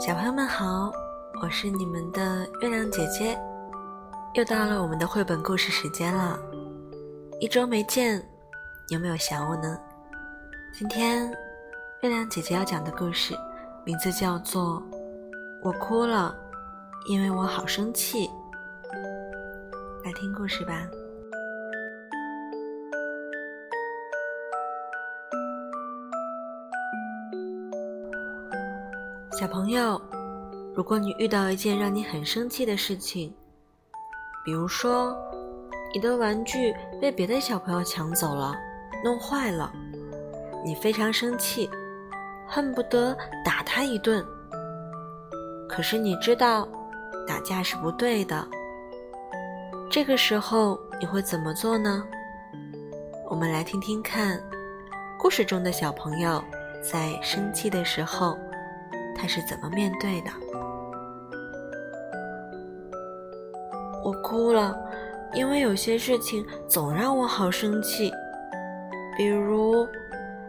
小朋友们好，我是你们的月亮姐姐，又到了我们的绘本故事时间了。一周没见，有没有想我呢？今天月亮姐姐要讲的故事名字叫做《我哭了，因为我好生气》。来听故事吧。小朋友，如果你遇到一件让你很生气的事情，比如说你的玩具被别的小朋友抢走了、弄坏了，你非常生气，恨不得打他一顿。可是你知道打架是不对的，这个时候你会怎么做呢？我们来听听看，故事中的小朋友在生气的时候。他是怎么面对的？我哭了，因为有些事情总让我好生气，比如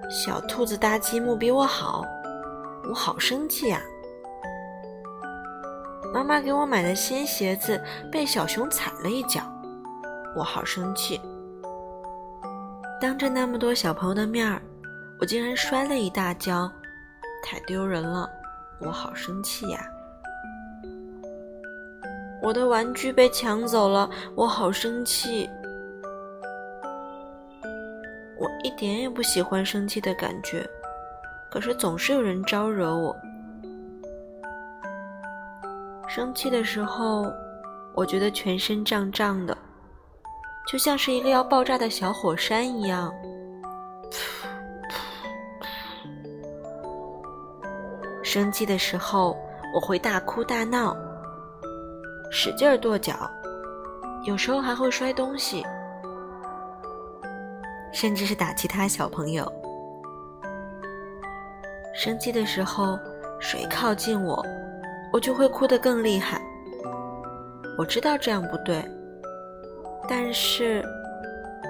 小兔子搭积木比我好，我好生气呀！妈妈给我买的新鞋子被小熊踩了一脚，我好生气。当着那么多小朋友的面儿，我竟然摔了一大跤，太丢人了。我好生气呀！我的玩具被抢走了，我好生气。我一点也不喜欢生气的感觉，可是总是有人招惹我。生气的时候，我觉得全身胀胀的，就像是一个要爆炸的小火山一样。生气的时候，我会大哭大闹，使劲儿跺脚，有时候还会摔东西，甚至是打其他小朋友。生气的时候，谁靠近我，我就会哭得更厉害。我知道这样不对，但是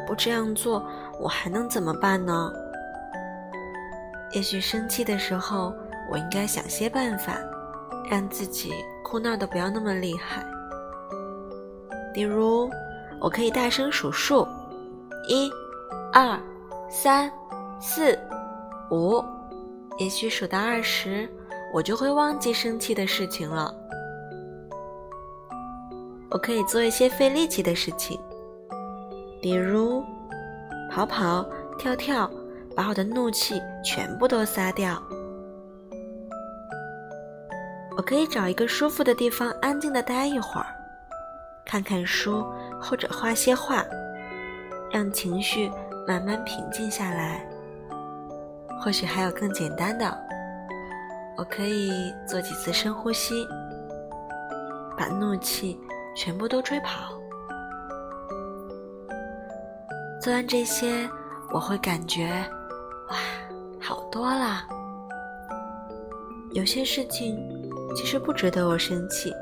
不这样做，我还能怎么办呢？也许生气的时候。我应该想些办法，让自己哭闹的不要那么厉害。比如，我可以大声数数，一、二、三、四、五。也许数到二十，我就会忘记生气的事情了。我可以做一些费力气的事情，比如跑跑、跳跳，把我的怒气全部都撒掉。我可以找一个舒服的地方，安静的待一会儿，看看书或者画些画，让情绪慢慢平静下来。或许还有更简单的，我可以做几次深呼吸，把怒气全部都吹跑。做完这些，我会感觉哇，好多了。有些事情。其实不值得我生气。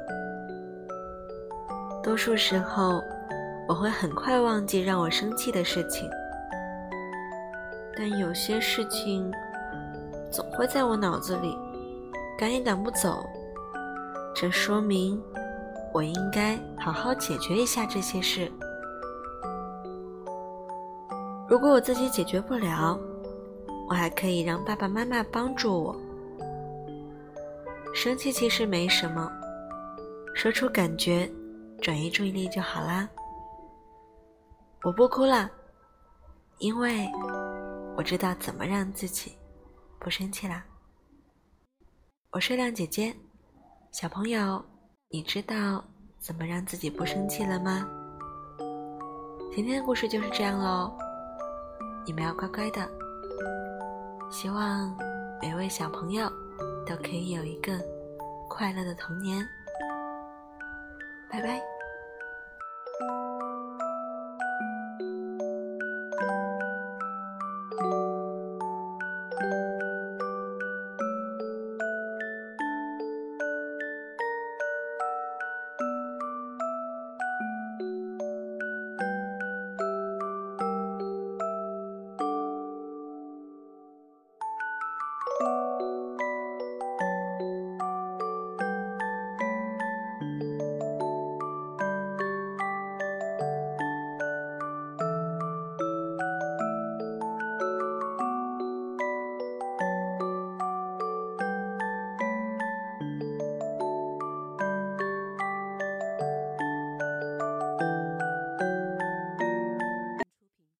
多数时候，我会很快忘记让我生气的事情，但有些事情总会在我脑子里，赶也赶不走。这说明我应该好好解决一下这些事。如果我自己解决不了，我还可以让爸爸妈妈帮助我。生气其实没什么，说出感觉，转移注意力就好啦。我不哭了，因为我知道怎么让自己不生气啦。我是亮姐姐，小朋友，你知道怎么让自己不生气了吗？今天的故事就是这样喽，你们要乖乖的。希望每位小朋友。都可以有一个快乐的童年。拜拜。